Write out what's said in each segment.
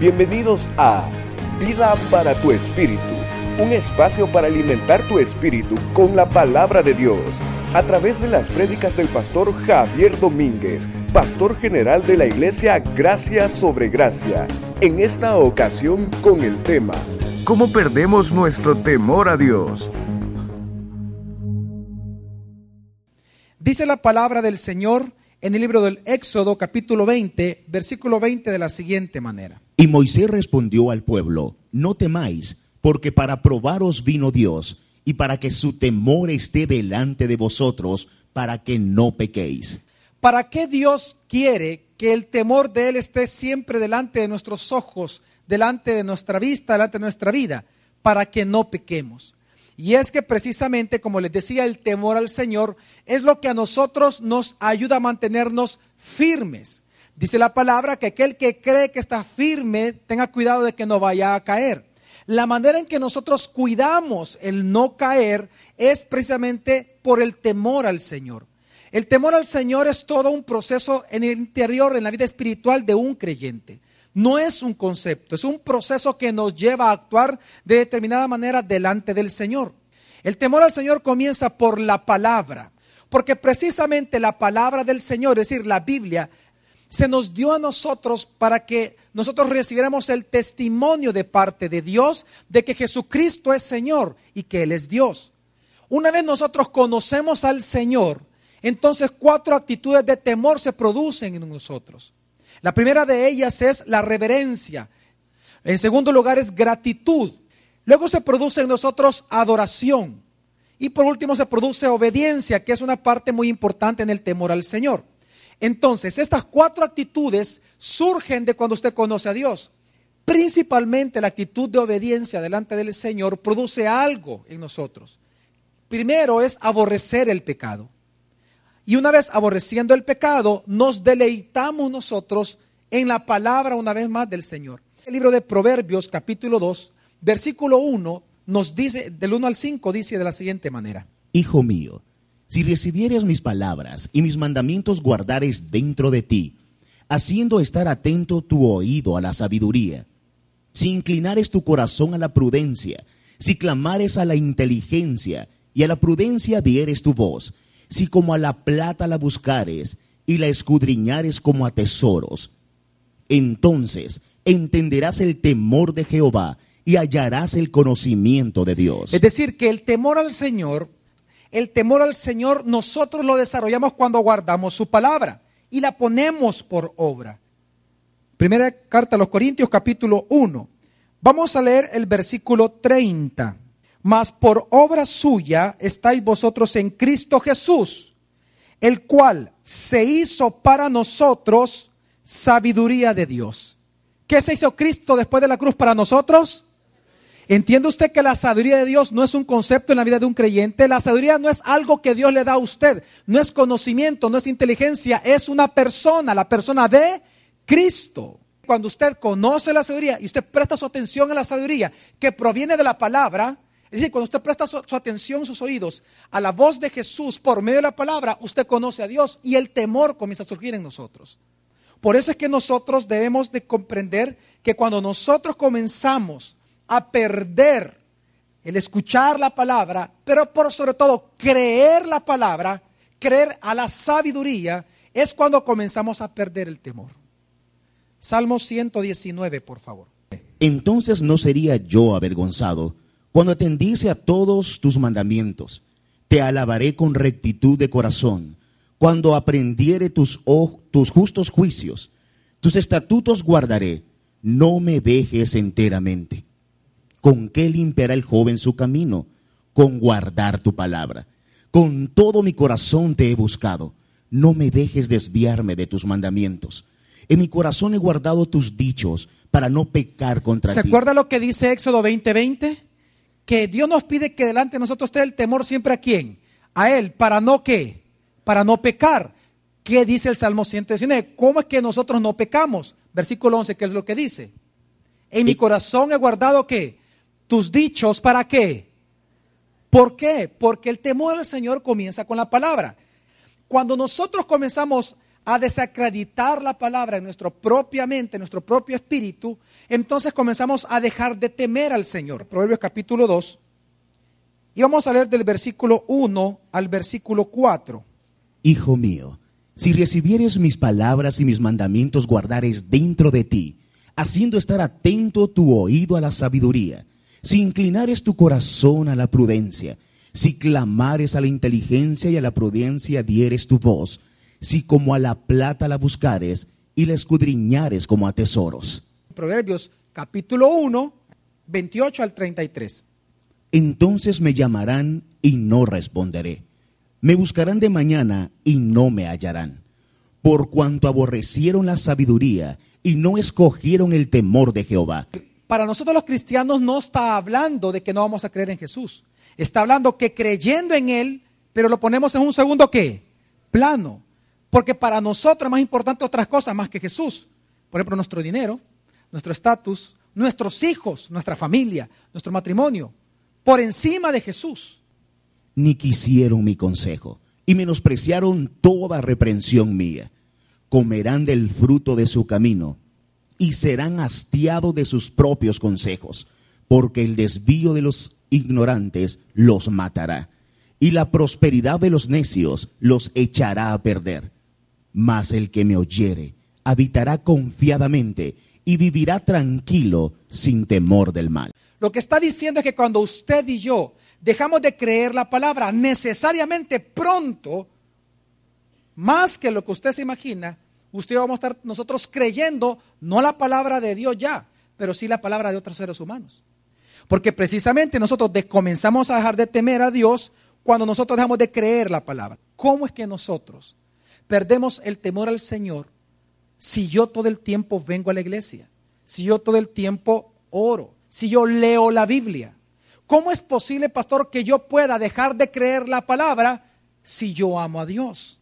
Bienvenidos a Vida para tu Espíritu, un espacio para alimentar tu espíritu con la palabra de Dios, a través de las prédicas del pastor Javier Domínguez, pastor general de la iglesia Gracia sobre Gracia, en esta ocasión con el tema ¿Cómo perdemos nuestro temor a Dios? Dice la palabra del Señor en el libro del Éxodo capítulo 20, versículo 20 de la siguiente manera. Y Moisés respondió al pueblo, no temáis, porque para probaros vino Dios, y para que su temor esté delante de vosotros, para que no pequéis. ¿Para qué Dios quiere que el temor de Él esté siempre delante de nuestros ojos, delante de nuestra vista, delante de nuestra vida? Para que no pequemos. Y es que precisamente, como les decía, el temor al Señor es lo que a nosotros nos ayuda a mantenernos firmes. Dice la palabra que aquel que cree que está firme tenga cuidado de que no vaya a caer. La manera en que nosotros cuidamos el no caer es precisamente por el temor al Señor. El temor al Señor es todo un proceso en el interior, en la vida espiritual de un creyente. No es un concepto, es un proceso que nos lleva a actuar de determinada manera delante del Señor. El temor al Señor comienza por la palabra, porque precisamente la palabra del Señor, es decir, la Biblia, se nos dio a nosotros para que nosotros recibiéramos el testimonio de parte de Dios de que Jesucristo es Señor y que Él es Dios. Una vez nosotros conocemos al Señor, entonces cuatro actitudes de temor se producen en nosotros. La primera de ellas es la reverencia. En segundo lugar es gratitud. Luego se produce en nosotros adoración. Y por último se produce obediencia, que es una parte muy importante en el temor al Señor. Entonces, estas cuatro actitudes surgen de cuando usted conoce a Dios. Principalmente la actitud de obediencia delante del Señor produce algo en nosotros. Primero es aborrecer el pecado. Y una vez aborreciendo el pecado, nos deleitamos nosotros en la palabra una vez más del Señor. El libro de Proverbios capítulo 2, versículo 1, nos dice, del 1 al 5, dice de la siguiente manera. Hijo mío, si recibieres mis palabras y mis mandamientos guardares dentro de ti, haciendo estar atento tu oído a la sabiduría, si inclinares tu corazón a la prudencia, si clamares a la inteligencia y a la prudencia dieres tu voz, si como a la plata la buscares y la escudriñares como a tesoros, entonces entenderás el temor de Jehová y hallarás el conocimiento de Dios. Es decir, que el temor al Señor el temor al Señor nosotros lo desarrollamos cuando guardamos su palabra y la ponemos por obra. Primera carta a los Corintios capítulo 1. Vamos a leer el versículo 30. Mas por obra suya estáis vosotros en Cristo Jesús, el cual se hizo para nosotros sabiduría de Dios. ¿Qué se hizo Cristo después de la cruz para nosotros? ¿Entiende usted que la sabiduría de Dios no es un concepto en la vida de un creyente? La sabiduría no es algo que Dios le da a usted, no es conocimiento, no es inteligencia, es una persona, la persona de Cristo. Cuando usted conoce la sabiduría y usted presta su atención a la sabiduría que proviene de la palabra, es decir, cuando usted presta su, atención, sus oídos a la voz de Jesús por medio de la palabra, usted conoce a Dios y el temor comienza a surgir en nosotros. Por eso es que nosotros debemos de comprender que cuando nosotros comenzamos a perder el escuchar la palabra, pero por sobre todo creer la palabra, creer a la sabiduría, es cuando comenzamos a perder el temor. Salmo 119, por favor. Entonces no sería yo avergonzado cuando atendiese a todos tus mandamientos. Te alabaré con rectitud de corazón, cuando aprendiere tus, tus justos juicios. Tus estatutos guardaré, no me dejes enteramente. ¿Con qué limpiará el joven su camino? Con guardar tu palabra. Con todo mi corazón te he buscado. No me dejes desviarme de tus mandamientos. En mi corazón he guardado tus dichos para no pecar contra ti. ¿Se acuerda lo que dice Éxodo 20:20? Que Dios nos pide que delante de nosotros esté el temor siempre a quién? A Él, para no qué? Para no pecar. ¿Qué dice el Salmo 119? ¿Cómo es que nosotros no pecamos? Versículo 11, ¿qué es lo que dice? En mi corazón he guardado qué? Tus dichos, ¿para qué? ¿Por qué? Porque el temor al Señor comienza con la palabra. Cuando nosotros comenzamos a desacreditar la palabra en nuestra propia mente, en nuestro propio espíritu, entonces comenzamos a dejar de temer al Señor. Proverbios capítulo 2. Y vamos a leer del versículo 1 al versículo 4. Hijo mío, si recibieres mis palabras y mis mandamientos guardares dentro de ti, haciendo estar atento tu oído a la sabiduría, si inclinares tu corazón a la prudencia, si clamares a la inteligencia y a la prudencia dieres tu voz, si como a la plata la buscares y la escudriñares como a tesoros. Proverbios capítulo 1, 28 al 33. Entonces me llamarán y no responderé. Me buscarán de mañana y no me hallarán. Por cuanto aborrecieron la sabiduría y no escogieron el temor de Jehová. Para nosotros los cristianos no está hablando de que no vamos a creer en Jesús. Está hablando que creyendo en Él, pero lo ponemos en un segundo qué? Plano. Porque para nosotros es más importante otras cosas más que Jesús. Por ejemplo, nuestro dinero, nuestro estatus, nuestros hijos, nuestra familia, nuestro matrimonio. Por encima de Jesús. Ni quisieron mi consejo y menospreciaron toda reprensión mía. Comerán del fruto de su camino y serán hastiados de sus propios consejos, porque el desvío de los ignorantes los matará, y la prosperidad de los necios los echará a perder. Mas el que me oyere habitará confiadamente y vivirá tranquilo sin temor del mal. Lo que está diciendo es que cuando usted y yo dejamos de creer la palabra, necesariamente pronto, más que lo que usted se imagina, usted vamos a estar nosotros creyendo no la palabra de Dios ya, pero sí la palabra de otros seres humanos. Porque precisamente nosotros comenzamos a dejar de temer a Dios cuando nosotros dejamos de creer la palabra. ¿Cómo es que nosotros perdemos el temor al Señor si yo todo el tiempo vengo a la iglesia? Si yo todo el tiempo oro, si yo leo la Biblia. ¿Cómo es posible, pastor, que yo pueda dejar de creer la palabra si yo amo a Dios?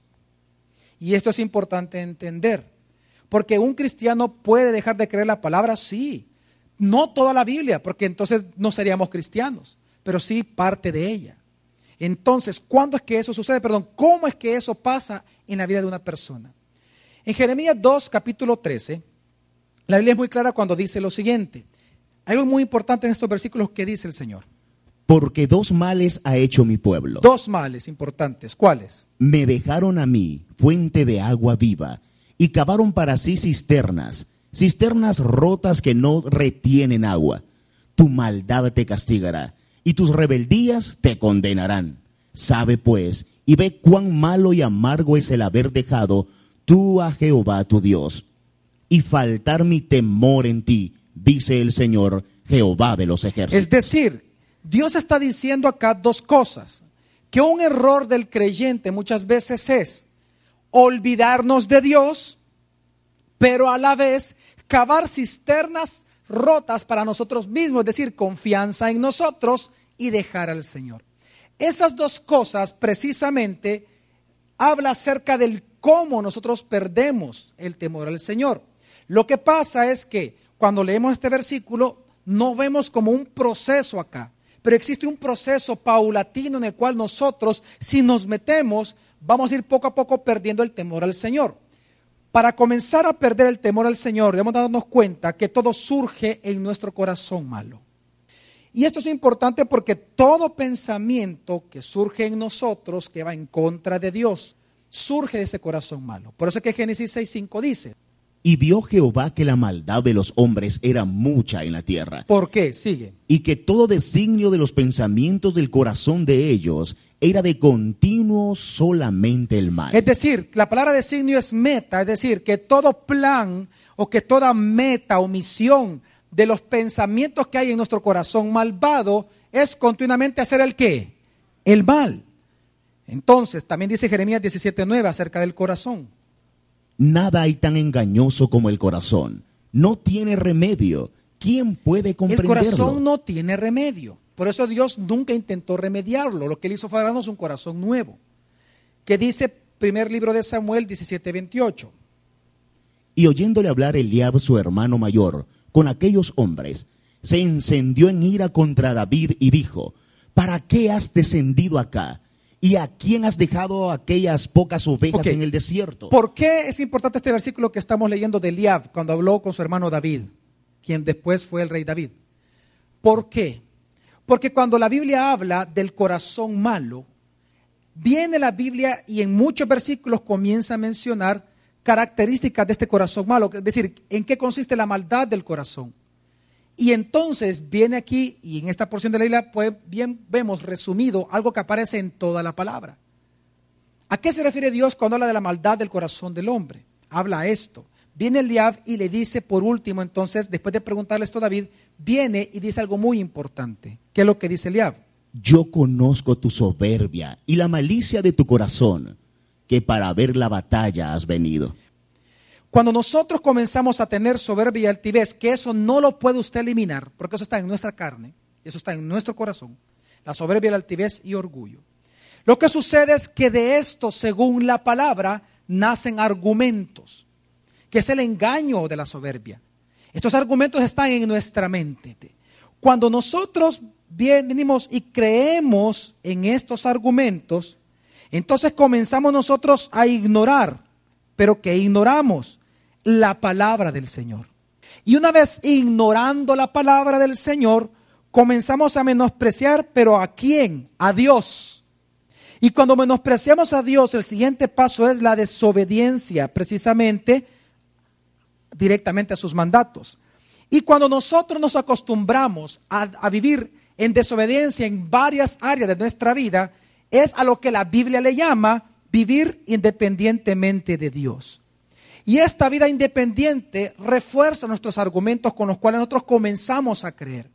Y esto es importante entender. Porque un cristiano puede dejar de creer la palabra, sí, no toda la Biblia, porque entonces no seríamos cristianos, pero sí parte de ella. Entonces, ¿cuándo es que eso sucede? Perdón, ¿cómo es que eso pasa en la vida de una persona? En Jeremías 2, capítulo 13, la Biblia es muy clara cuando dice lo siguiente. Algo muy importante en estos versículos que dice el Señor. Porque dos males ha hecho mi pueblo. Dos males importantes. ¿Cuáles? Me dejaron a mí fuente de agua viva y cavaron para sí cisternas cisternas rotas que no retienen agua. Tu maldad te castigará y tus rebeldías te condenarán. Sabe pues y ve cuán malo y amargo es el haber dejado tú a Jehová tu Dios y faltar mi temor en ti, dice el Señor Jehová de los ejércitos. Es decir, Dios está diciendo acá dos cosas. Que un error del creyente muchas veces es olvidarnos de Dios, pero a la vez cavar cisternas rotas para nosotros mismos, es decir, confianza en nosotros y dejar al Señor. Esas dos cosas precisamente habla acerca del cómo nosotros perdemos el temor al Señor. Lo que pasa es que cuando leemos este versículo no vemos como un proceso acá, pero existe un proceso paulatino en el cual nosotros, si nos metemos, vamos a ir poco a poco perdiendo el temor al Señor. Para comenzar a perder el temor al Señor, debemos darnos cuenta que todo surge en nuestro corazón malo. Y esto es importante porque todo pensamiento que surge en nosotros, que va en contra de Dios, surge de ese corazón malo. Por eso es que Génesis 6.5 dice. Y vio Jehová que la maldad de los hombres era mucha en la tierra. ¿Por qué? Sigue. Y que todo designio de los pensamientos del corazón de ellos era de continuo solamente el mal. Es decir, la palabra designio es meta, es decir, que todo plan o que toda meta o misión de los pensamientos que hay en nuestro corazón malvado es continuamente hacer el qué? El mal. Entonces, también dice Jeremías 17:9 acerca del corazón. Nada hay tan engañoso como el corazón. No tiene remedio. ¿Quién puede comprenderlo? El corazón no tiene remedio. Por eso Dios nunca intentó remediarlo. Lo que él hizo fue darnos un corazón nuevo. Que dice primer libro de Samuel 17, 28. Y oyéndole hablar Eliab, su hermano mayor, con aquellos hombres, se encendió en ira contra David y dijo, ¿para qué has descendido acá? ¿Y a quién has dejado aquellas pocas ovejas en el desierto? ¿Por qué es importante este versículo que estamos leyendo de Eliab cuando habló con su hermano David, quien después fue el rey David? ¿Por qué? Porque cuando la Biblia habla del corazón malo, viene la Biblia y en muchos versículos comienza a mencionar características de este corazón malo, es decir, en qué consiste la maldad del corazón. Y entonces viene aquí, y en esta porción de la Biblia, pues bien vemos resumido algo que aparece en toda la palabra. ¿A qué se refiere Dios cuando habla de la maldad del corazón del hombre? Habla esto. Viene Eliab y le dice por último, entonces, después de preguntarle esto a David, viene y dice algo muy importante. ¿Qué es lo que dice Eliab? Yo conozco tu soberbia y la malicia de tu corazón, que para ver la batalla has venido. Cuando nosotros comenzamos a tener soberbia y altivez, que eso no lo puede usted eliminar, porque eso está en nuestra carne, eso está en nuestro corazón, la soberbia, la altivez y orgullo. Lo que sucede es que de esto, según la palabra, nacen argumentos, que es el engaño de la soberbia. Estos argumentos están en nuestra mente. Cuando nosotros venimos y creemos en estos argumentos, entonces comenzamos nosotros a ignorar, pero que ignoramos la palabra del Señor. Y una vez ignorando la palabra del Señor, comenzamos a menospreciar, pero ¿a quién? A Dios. Y cuando menospreciamos a Dios, el siguiente paso es la desobediencia, precisamente directamente a sus mandatos. Y cuando nosotros nos acostumbramos a, vivir en desobediencia en varias áreas de nuestra vida, es a lo que la Biblia le llama vivir independientemente de Dios. Y esta vida independiente refuerza nuestros argumentos con los cuales nosotros comenzamos a creer.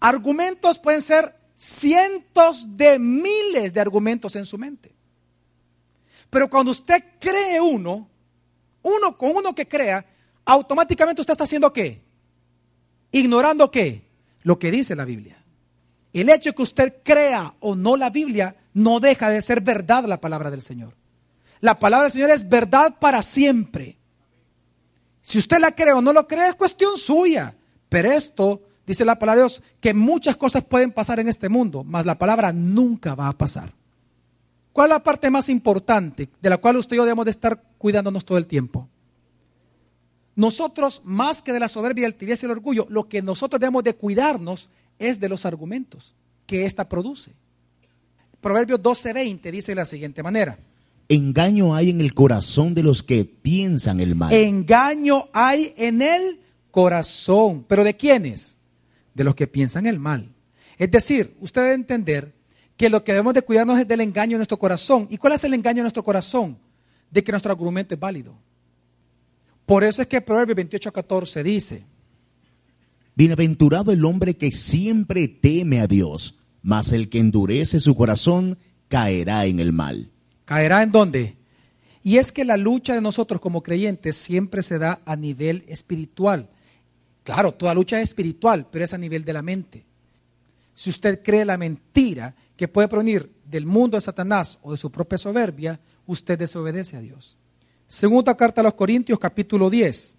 Argumentos pueden ser cientos de miles de argumentos en su mente. Pero cuando usted cree uno, uno con uno que crea, automáticamente usted está haciendo qué? Ignorando qué? Lo que dice la Biblia. El hecho de que usted crea o no la Biblia no deja de ser verdad la palabra del Señor. La palabra del Señor es verdad para siempre. Si usted la cree o no lo cree es cuestión suya. Pero esto, dice la palabra de Dios, que muchas cosas pueden pasar en este mundo, mas la palabra nunca va a pasar. ¿Cuál es la parte más importante de la cual usted y yo debemos de estar cuidándonos todo el tiempo? Nosotros, más que de la soberbia, el altivez y el orgullo, lo que nosotros debemos de cuidarnos es de los argumentos que ésta produce. Proverbios 12:20 dice de la siguiente manera. Engaño hay en el corazón de los que piensan el mal. Engaño hay en el corazón. ¿Pero de quiénes? De los que piensan el mal. Es decir, usted debe entender que lo que debemos de cuidarnos es del engaño en nuestro corazón. ¿Y cuál es el engaño en nuestro corazón? De que nuestro argumento es válido. Por eso es que Proverbios 28:14 dice, Bienaventurado el hombre que siempre teme a Dios, mas el que endurece su corazón caerá en el mal. ¿Caerá en dónde? Y es que la lucha de nosotros como creyentes siempre se da a nivel espiritual. Claro, toda lucha es espiritual, pero es a nivel de la mente. Si usted cree la mentira que puede provenir del mundo de Satanás o de su propia soberbia, usted desobedece a Dios. Segunda carta a los Corintios capítulo 10.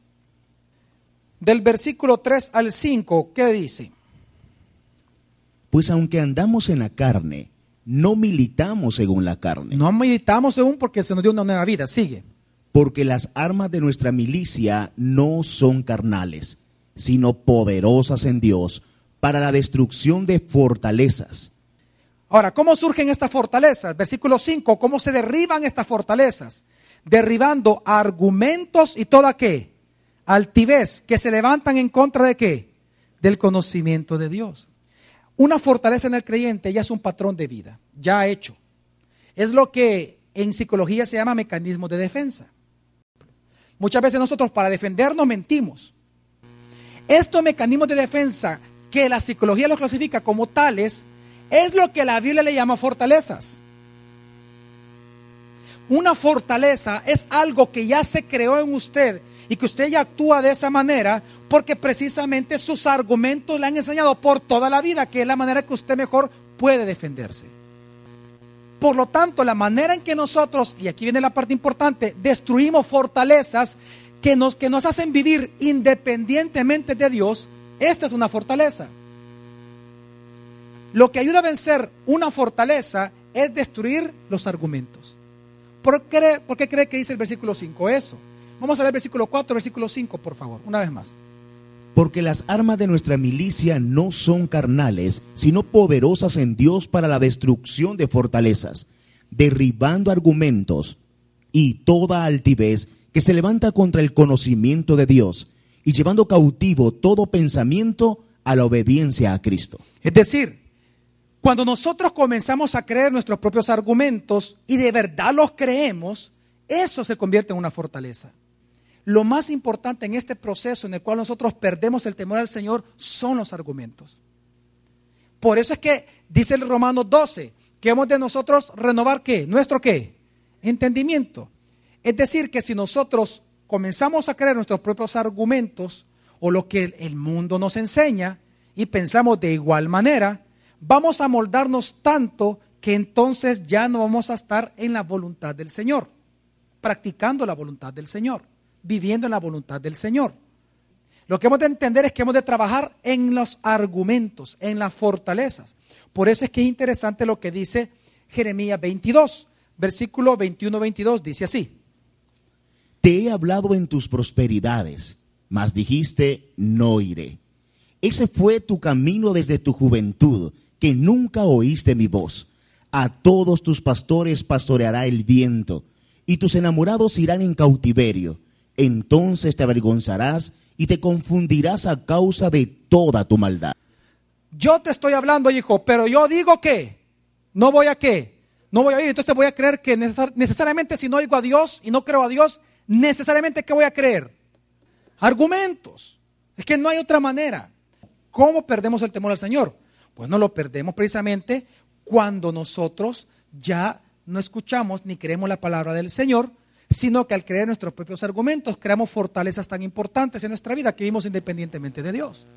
Del versículo 3 al 5, ¿qué dice? Pues aunque andamos en la carne, no militamos según la carne. No meditamos según porque se nos dio una nueva vida. Sigue. Porque las armas de nuestra milicia no son carnales, sino poderosas en Dios para la destrucción de fortalezas. Ahora, ¿cómo surgen estas fortalezas? Versículo 5, ¿cómo se derriban estas fortalezas? Derribando argumentos y toda qué? Altivez, que se levantan en contra de qué? Del conocimiento de Dios. Una fortaleza en el creyente ya es un patrón de vida, ya hecho. Es lo que en psicología se llama mecanismo de defensa. Muchas veces nosotros para defendernos mentimos. Estos mecanismos de defensa que la psicología los clasifica como tales, es lo que la Biblia le llama fortalezas. Una fortaleza es algo que ya se creó en usted y que usted ya actúa de esa manera porque precisamente sus argumentos le han enseñado por toda la vida que es la manera que usted mejor puede defenderse. Por lo tanto, la manera en que nosotros, y aquí viene la parte importante, destruimos fortalezas que nos, que nos hacen vivir independientemente de Dios, esta es una fortaleza. Lo que ayuda a vencer una fortaleza es es destruir los argumentos. ¿Por qué, por qué cree que dice el versículo 5 eso? Vamos a leer el versículo 4, versículo 5, por favor, una vez más. Porque las armas de nuestra milicia no son carnales, sino poderosas en Dios para la destrucción de fortalezas, derribando argumentos y toda altivez que se levanta contra el conocimiento de Dios y llevando cautivo todo pensamiento a la obediencia a Cristo. Es decir, cuando nosotros comenzamos a creer nuestros propios argumentos y de verdad los creemos, eso se convierte en una fortaleza. Lo más importante en este proceso en el cual nosotros perdemos el temor al Señor son los argumentos. Por eso es que dice el Romano 12, que hemos de nosotros renovar qué? Nuestro qué? Entendimiento. Es decir, que si nosotros comenzamos a creer nuestros propios argumentos o lo que el mundo nos enseña y pensamos de igual manera, vamos a moldarnos tanto que entonces ya no vamos a estar en la voluntad del Señor, practicando la voluntad del Señor, viviendo en la voluntad del Señor. Lo que hemos de entender es que hemos de trabajar en los argumentos, en las fortalezas. Por eso es que es interesante lo que dice Jeremías 22, versículo 21-22, dice así. Te he hablado en tus prosperidades, mas dijiste, no iré. Ese fue tu camino desde tu juventud que nunca oíste mi voz. A todos tus pastores pastoreará el viento, y tus enamorados irán en cautiverio. Entonces te avergonzarás y te confundirás a causa de toda tu maldad. Yo te estoy hablando, hijo, pero yo digo que no voy a qué, no voy a ir. Entonces voy a creer que necesariamente si no oigo a Dios y no creo a Dios, necesariamente ¿qué voy a creer? Argumentos. Es que no hay otra manera. ¿Cómo perdemos el temor al Señor? Pues no lo perdemos precisamente cuando nosotros ya no escuchamos ni creemos la palabra del Señor, sino que al creer nuestros propios argumentos creamos fortalezas tan importantes en nuestra vida que vivimos independientemente de Dios.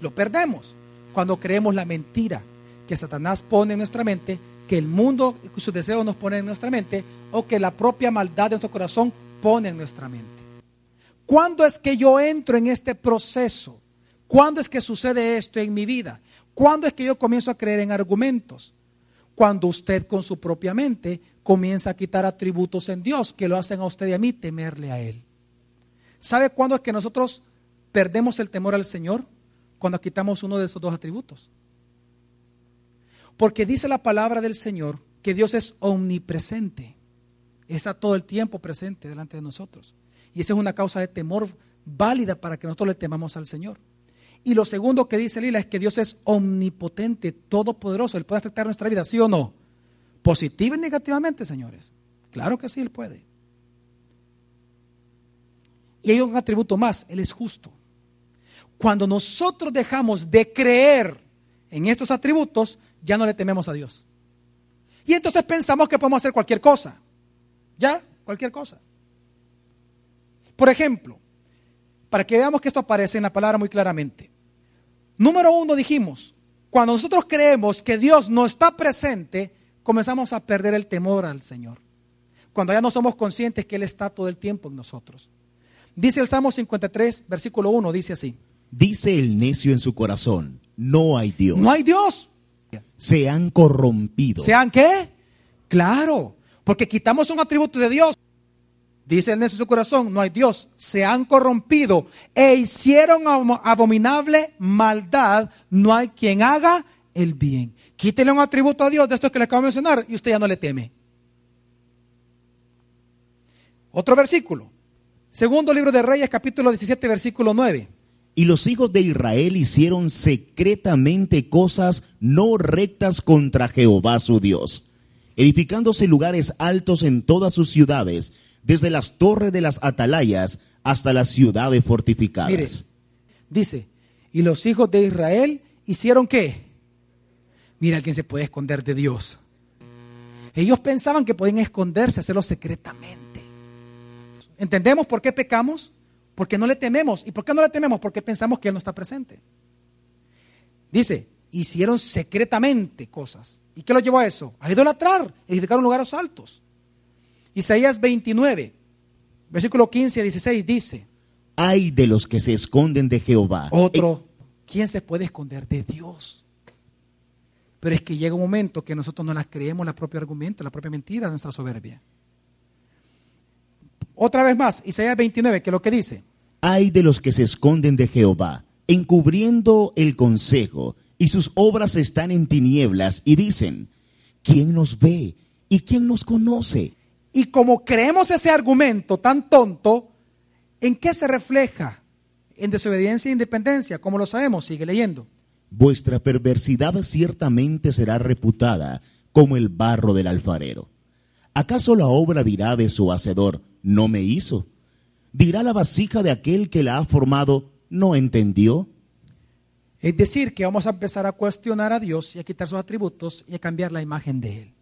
Lo perdemos cuando creemos la mentira que Satanás pone en nuestra mente, que el mundo y sus deseos nos ponen en nuestra mente, o que la propia maldad de nuestro corazón pone en nuestra mente. ¿Cuándo es que yo entro en este proceso ¿Cuándo es que sucede esto en mi vida? ¿Cuándo es que yo comienzo a creer en argumentos? Cuando usted con su propia mente comienza a quitar atributos en Dios que lo hacen a usted y a mí temerle a Él. ¿Sabe cuándo es que nosotros perdemos el temor al Señor? Cuando quitamos uno de esos dos atributos. Porque dice la palabra del Señor que Dios es omnipresente. Está todo el tiempo presente delante de nosotros. Y esa es una causa de temor válida para que nosotros le temamos al Señor. Y lo segundo que dice Lila es que Dios es omnipotente, todopoderoso. Él puede afectar nuestra vida, ¿sí o no? Positiva y negativamente, señores. Claro que sí, Él puede. Y hay un atributo más, Él es justo. Cuando nosotros dejamos de creer en estos atributos, ya no le tememos a Dios. Y entonces pensamos que podemos hacer cualquier cosa. ¿Ya? Cualquier cosa. Por ejemplo, para que veamos que esto aparece en la palabra muy claramente. Número uno dijimos, cuando nosotros creemos que Dios no está presente, comenzamos a perder el temor al Señor. Cuando ya no somos conscientes que Él está todo el tiempo en nosotros. Dice el Salmo 53, versículo 1, dice así. Dice el necio en su corazón, no hay Dios. No hay Dios. Se han corrompido. ¿Se han qué? Claro, porque quitamos un atributo de Dios. Dice el necio su corazón, no hay Dios. Se han corrompido e hicieron abominable maldad. No hay quien haga el bien. Quítele un atributo a Dios de estos que le acabo de mencionar y usted ya no le teme. Otro versículo. Segundo libro de Reyes, capítulo 17, versículo 9. Y los hijos de Israel hicieron secretamente cosas no rectas contra Jehová su Dios, edificándose lugares altos en todas sus ciudades desde las torres de las atalayas hasta las ciudades fortificadas. Mire, dice, y los hijos de Israel hicieron qué? Mira, alguien se puede esconder de Dios. Ellos pensaban que podían esconderse, hacerlo secretamente. ¿Entendemos por qué pecamos? Porque no le tememos. ¿Y por qué no le tememos? Porque pensamos que Él no está presente. Dice, hicieron secretamente cosas. ¿Y qué los llevó a eso? A idolatrar, edificaron lugares altos. Isaías 29, versículo 15 a 16 dice, hay de los que se esconden de Jehová. Otro, ¿quién se puede esconder de Dios? Pero es que llega un momento que nosotros no las creemos la propio argumento, la propia mentira de nuestra soberbia. Otra vez más, Isaías 29, que es lo que dice. Hay de los que se esconden de Jehová, encubriendo el consejo, y sus obras están en tinieblas, y dicen, ¿quién nos ve y quién nos conoce? Y como creemos ese argumento tan tonto, ¿en qué se refleja? En desobediencia e independencia, como lo sabemos, sigue leyendo. Vuestra perversidad ciertamente será reputada como el barro del alfarero. ¿Acaso la obra dirá de su hacedor, no me hizo? ¿Dirá la vasija de aquel que la ha formado, no entendió? Es decir, que vamos a empezar a cuestionar a Dios y a quitar sus atributos y a cambiar la imagen de Él.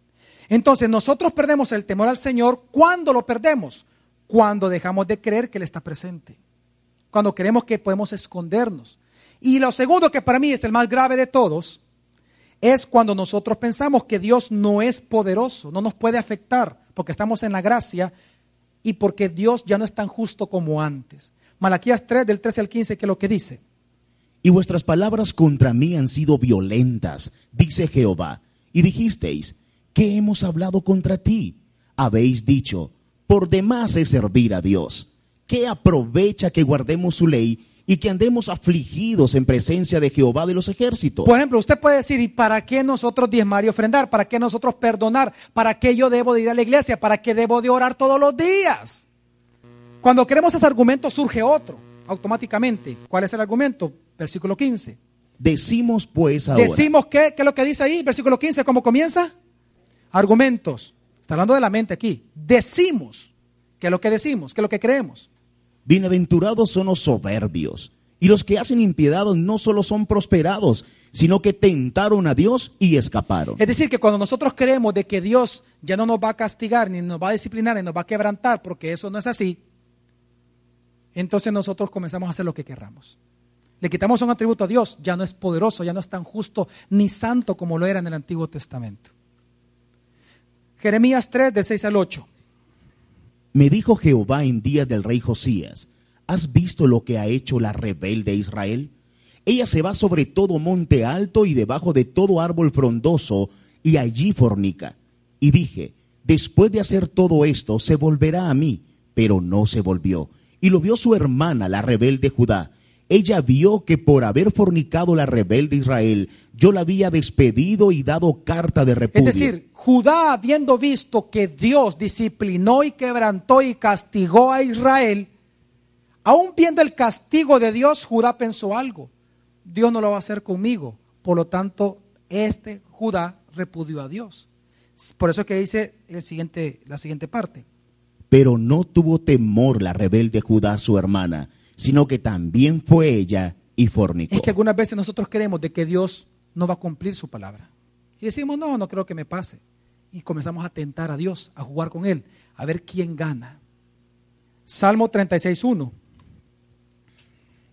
Entonces nosotros perdemos el temor al Señor. ¿Cuándo lo perdemos? Cuando dejamos de creer que Él está presente. Cuando creemos que podemos escondernos. Y lo segundo que para mí es el más grave de todos, es cuando nosotros pensamos que Dios no es poderoso, no nos puede afectar, porque estamos en la gracia y porque Dios ya no es tan justo como antes. Malaquías 3, del 13 al 15, que es lo que dice. Y vuestras palabras contra mí han sido violentas, dice Jehová. Y dijisteis, ¿qué hemos hablado contra ti? Habéis dicho, por demás es servir a Dios. ¿Qué aprovecha que guardemos su ley y que andemos afligidos en presencia de Jehová de los ejércitos? Por ejemplo, usted puede decir, ¿y para qué nosotros diezmar y ofrendar? ¿Para qué nosotros perdonar? ¿Para qué yo debo de ir a la iglesia? ¿Para qué debo de orar todos los días? Cuando queremos ese argumento surge otro, automáticamente. ¿Cuál es el argumento? Versículo 15. Decimos pues ahora. Decimos que, ¿qué es lo que dice ahí? Versículo 15, ¿cómo comienza? Argumentos. Está hablando de la mente aquí. Decimos. ¿Qué es lo que decimos? ¿Qué es lo que creemos? Bienaventurados son los soberbios. Y los que hacen impiedad no solo son prosperados, sino que tentaron a Dios y escaparon. Es decir, que cuando nosotros creemos de que Dios ya no nos va a castigar, ni nos va a disciplinar, ni nos va a quebrantar, porque eso no es así, entonces nosotros comenzamos a hacer lo que querramos. Le quitamos un atributo a Dios, ya no es poderoso, ya no es tan justo ni santo como lo era en el Antiguo Testamento. Jeremías 3, de 6 al 8. Me dijo Jehová en día del rey Josías, ¿has visto lo que ha hecho la rebelde Israel? Ella se va sobre todo monte alto y debajo de todo árbol frondoso, y allí fornica. Y dije, después de hacer todo esto, se volverá a mí, pero no se volvió. Y lo vio su hermana, la rebelde Judá. Ella vio que por haber fornicado la rebelde Israel, yo la había despedido y dado carta de repudio. Es decir, Judá, habiendo visto que Dios disciplinó y quebrantó y castigó a Israel, aún viendo el castigo de Dios, Judá pensó algo. Dios no lo va a hacer conmigo. Por lo tanto, este Judá repudió a Dios. Por eso es que dice el siguiente, la siguiente parte. Pero no tuvo temor la rebelde Judá, su hermana, sino que también fue ella y fornicó. Es que algunas veces nosotros creemos de que Dios no va a cumplir su palabra. Y decimos, no, no creo que me pase. Y comenzamos a tentar a Dios, a jugar con Él, a ver quién gana. Salmo 36.1.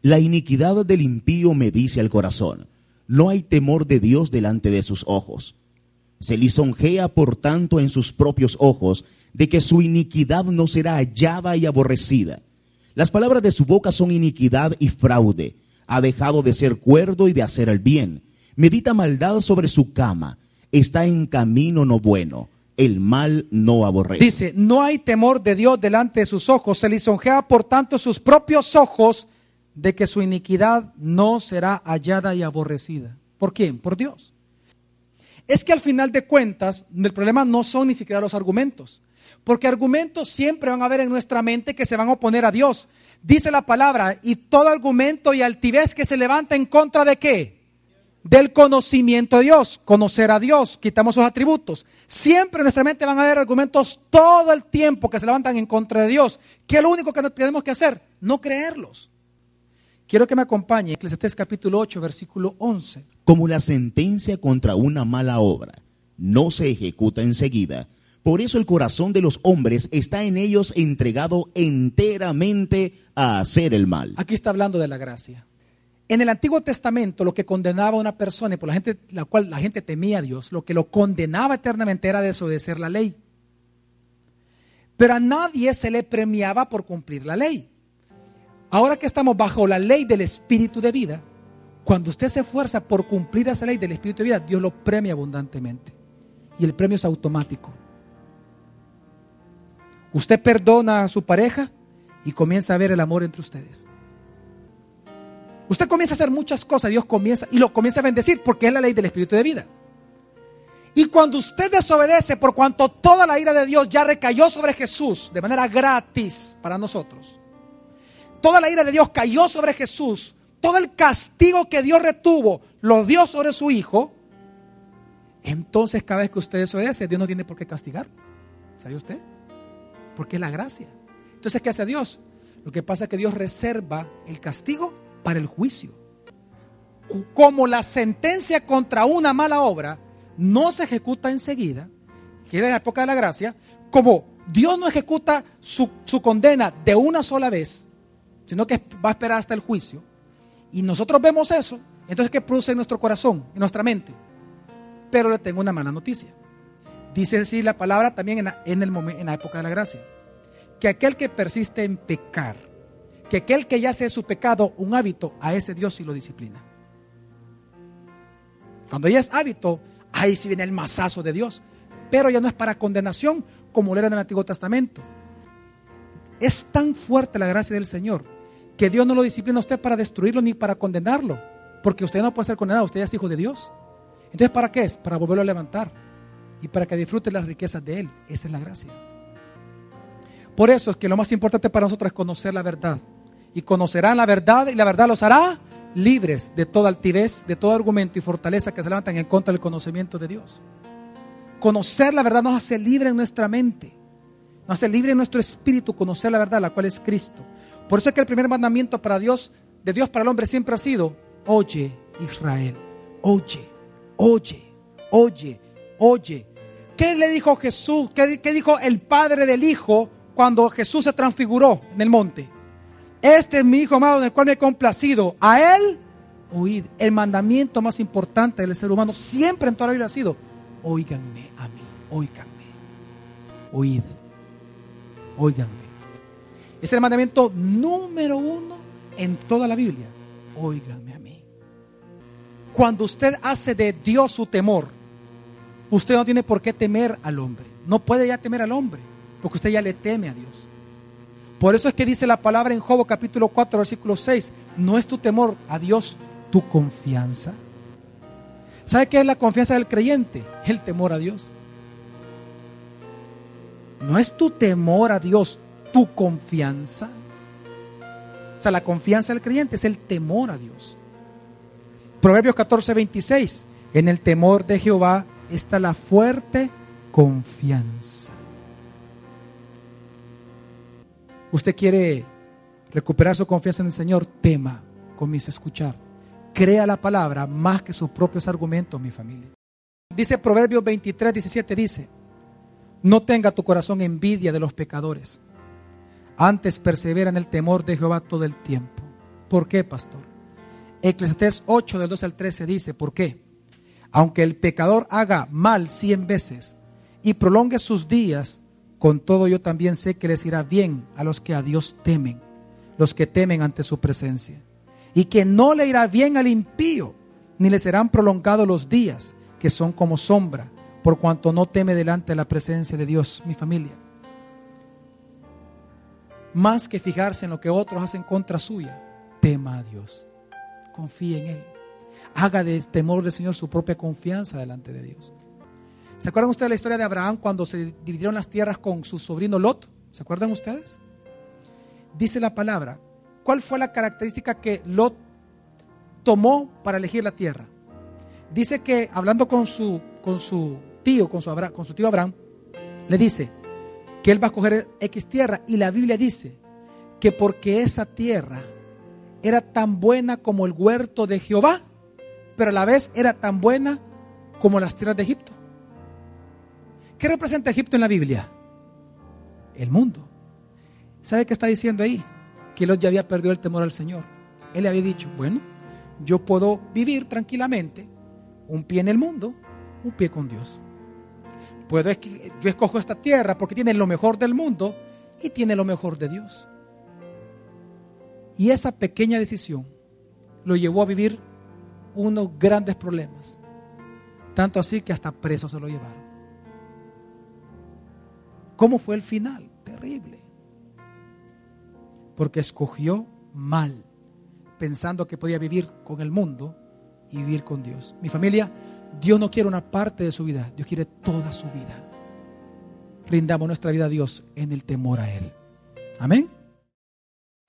La iniquidad del impío me dice al corazón, no hay temor de Dios delante de sus ojos. Se lisonjea por tanto en sus propios ojos de que su iniquidad no será hallada y aborrecida. Las palabras de su boca son iniquidad y fraude. Ha dejado de ser cuerdo y de hacer el bien. Medita maldad sobre su cama. Está en camino no bueno. El mal no aborrece. Dice, no hay temor de Dios delante de sus ojos. Se lisonjea por tanto sus propios ojos de que su iniquidad no será hallada y aborrecida. ¿Por quién? Por Dios. Es que al final de cuentas, el problema no son ni siquiera los argumentos. Porque argumentos siempre van a haber en nuestra mente que se van a oponer a Dios. Dice la palabra, y todo argumento y altivez que se levanta en contra de qué? Del conocimiento de Dios, conocer a Dios, quitamos sus atributos. Siempre en nuestra mente van a haber argumentos todo el tiempo que se levantan en contra de Dios. ¿Qué es lo único que tenemos que hacer? No creerlos. Quiero que me acompañe, Eclesiastés capítulo 8, versículo 11. Como la sentencia contra una mala obra no se ejecuta enseguida, por eso el corazón de los hombres está en ellos entregado enteramente a hacer el mal. Aquí está hablando de la gracia. En el Antiguo Testamento lo que condenaba a una persona y por la gente la cual la gente temía a Dios, lo que lo condenaba eternamente era desobedecer la ley. Pero a nadie se le premiaba por cumplir la ley. Ahora que estamos bajo la ley del espíritu de vida, Cuando usted se esfuerza por cumplir esa ley del Espíritu de vida, Dios lo premia abundantemente. Y el premio es automático. Usted perdona a su pareja y comienza a ver el amor entre ustedes. Usted comienza a hacer muchas cosas, Dios comienza y lo comienza a bendecir porque es la ley del Espíritu de vida. Y cuando usted desobedece, por cuanto toda la ira de Dios ya recayó sobre Jesús de manera gratis para nosotros, toda la ira de Dios cayó sobre Jesús, todo el castigo que Dios retuvo lo dio sobre su Hijo, entonces cada vez que usted desobedece, Dios no tiene por qué castigar. ¿Sabe usted? Porque es la gracia. Entonces, ¿qué hace Dios? Lo que pasa es que Dios reserva el castigo para el juicio. Como la sentencia contra una mala obra no se ejecuta enseguida, que es la época de la gracia, como Dios no ejecuta su, condena de una sola vez, sino que va a esperar hasta el juicio, y nosotros vemos eso, entonces ¿qué produce en nuestro corazón, en nuestra mente? Pero le tengo una mala noticia. Dice así la palabra también en el en la época de la gracia, que aquel que persiste en pecar, que aquel que ya hace su pecado un hábito, a ese Dios sí lo disciplina. Cuando ya es hábito, ahí sí viene el masazo de Dios. Pero ya no es para condenación como lo era en el Antiguo Testamento. Es tan fuerte la gracia del Señor que Dios no lo disciplina a usted para destruirlo ni para condenarlo. Porque usted no puede ser condenado, usted ya es hijo de Dios. Entonces, ¿para qué es? Para volverlo a levantar y para que disfrute las riquezas de Él. Esa es la gracia. Por eso es que lo más importante para nosotros es conocer la verdad. Y conocerán la verdad y la verdad los hará libres de toda altivez, de todo argumento y fortaleza que se levantan en contra del conocimiento de Dios. Conocer la verdad nos hace libre en nuestra mente, nos hace libre en nuestro espíritu conocer la verdad, la cual es Cristo. Por eso es que el primer mandamiento para Dios, de Dios para el hombre siempre ha sido, oye Israel, oye, oye, oye, oye. ¿Qué le dijo Jesús? ¿Qué, dijo el Padre del Hijo cuando Jesús se transfiguró en el monte? Este es mi Hijo amado en el cual me he complacido. A Él oíd. El mandamiento más importante del ser humano siempre en toda la Biblia ha sido, oíganme a mí, oíganme. Oíd, oíganme. Es el mandamiento número uno en toda la Biblia. Oíganme a mí. Cuando usted hace de Dios su temor, usted no tiene por qué temer al hombre. No puede ya temer al hombre, porque usted ya le teme a Dios. Por eso es que dice la palabra en Job capítulo 4, versículo 6, no es tu temor a Dios tu confianza. ¿Sabe qué es la confianza del creyente? El temor a Dios. No es tu temor a Dios tu confianza. O sea, la confianza del creyente es el temor a Dios. Proverbios 14, 26. En el temor de Jehová está la fuerte confianza. Usted quiere recuperar su confianza en el Señor, tema, comience a escuchar. Crea la palabra más que sus propios argumentos, mi familia. Dice Proverbios 23, 17, dice, no tenga tu corazón envidia de los pecadores, antes persevera en el temor de Jehová todo el tiempo. ¿Por qué, pastor? Eclesiastés 8, del 12 al 13 dice, ¿por qué? Aunque el pecador haga mal cien veces y prolongue sus días, con todo yo también sé que les irá bien a los que a Dios temen, los que temen ante su presencia. Y que no le irá bien al impío, ni le serán prolongados los días, que son como sombra, por cuanto no teme delante de la presencia de Dios, mi familia. Más que fijarse en lo que otros hacen contra suya, tema a Dios. Confíe en Él. Haga de temor del Señor su propia confianza delante de Dios. ¿Se acuerdan ustedes de la historia de Abraham cuando se dividieron las tierras con su sobrino Lot? ¿Se acuerdan ustedes? Dice la palabra, ¿cuál fue la característica que Lot tomó para elegir la tierra? Dice que hablando con su, con su tío, con su, con su tío Abraham, le dice que él va a coger X tierra y la Biblia dice que porque esa tierra era tan buena como el huerto de Jehová, pero a la vez era tan buena como las tierras de Egipto. ¿Qué representa Egipto en la Biblia? El mundo. ¿Sabe qué está diciendo ahí? Que Lot ya había perdido el temor al Señor. Él le había dicho, bueno, yo puedo vivir tranquilamente, un pie en el mundo, un pie con Dios. Puedo, yo escojo esta tierra porque tiene lo mejor del mundo y tiene lo mejor de Dios. Y esa pequeña decisión lo llevó a vivir unos grandes problemas. Tanto así que hasta preso se lo llevaron. ¿Cómo fue el final? Terrible. Porque escogió mal, pensando que podía vivir con el mundo y vivir con Dios. Mi familia, Dios no quiere una parte de su vida, Dios quiere toda su vida. Rindamos nuestra vida a Dios en el temor a Él. Amén.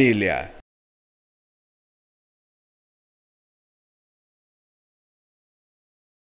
familia.